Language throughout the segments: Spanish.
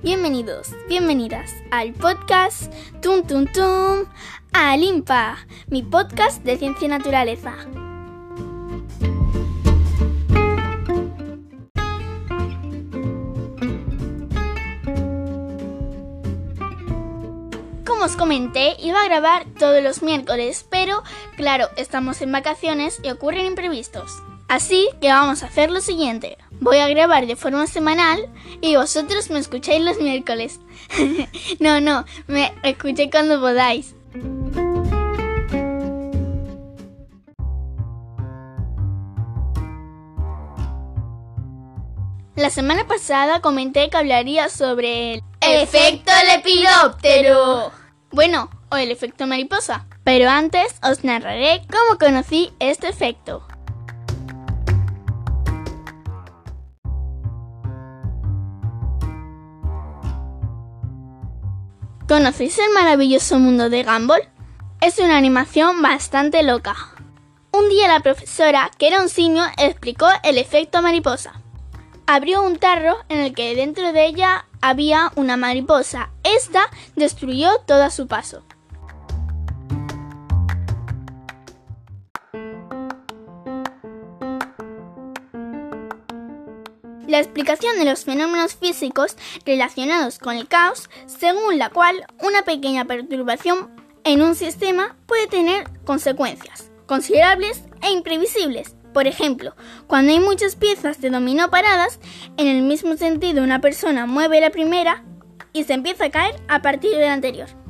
Bienvenidos, bienvenidas al podcast Tum Tum Tum Alimpa, mi podcast de ciencia y naturaleza. Como os comenté, iba a grabar todos los miércoles, pero claro, estamos en vacaciones y ocurren imprevistos. Así que vamos a hacer lo siguiente. Voy a grabar de forma semanal y vosotros me escucháis los miércoles. no, no, me escuchéis cuando podáis. La semana pasada comenté que hablaría sobre el efecto lepidóptero. Bueno, o el efecto mariposa. Pero antes os narraré cómo conocí este efecto. ¿Conocéis el maravilloso mundo de Gumball? Es una animación bastante loca. Un día la profesora, que era un simio, explicó el efecto mariposa. Abrió un tarro en el que dentro de ella había una mariposa. Esta destruyó todo a su paso. La explicación de los fenómenos físicos relacionados con el caos, según la cual una pequeña perturbación en un sistema puede tener consecuencias considerables e imprevisibles. Por ejemplo, cuando hay muchas piezas de dominó paradas, en el mismo sentido una persona mueve la primera y se empieza a caer a partir de la anterior.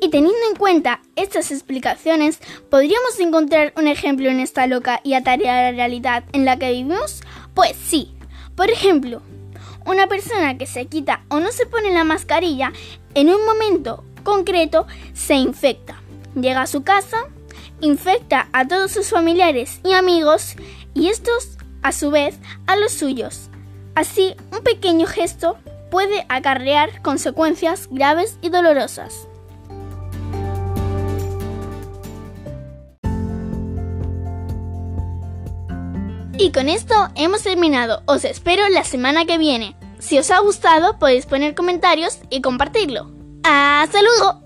Y teniendo en cuenta estas explicaciones, ¿podríamos encontrar un ejemplo en esta loca y atareada realidad en la que vivimos? Pues sí. Por ejemplo, una persona que se quita o no se pone la mascarilla en un momento concreto se infecta. Llega a su casa, infecta a todos sus familiares y amigos y estos a su vez a los suyos. Así, un pequeño gesto puede acarrear consecuencias graves y dolorosas. Y con esto hemos terminado. Os espero la semana que viene. Si os ha gustado podéis poner comentarios y compartirlo. ¡Hasta luego!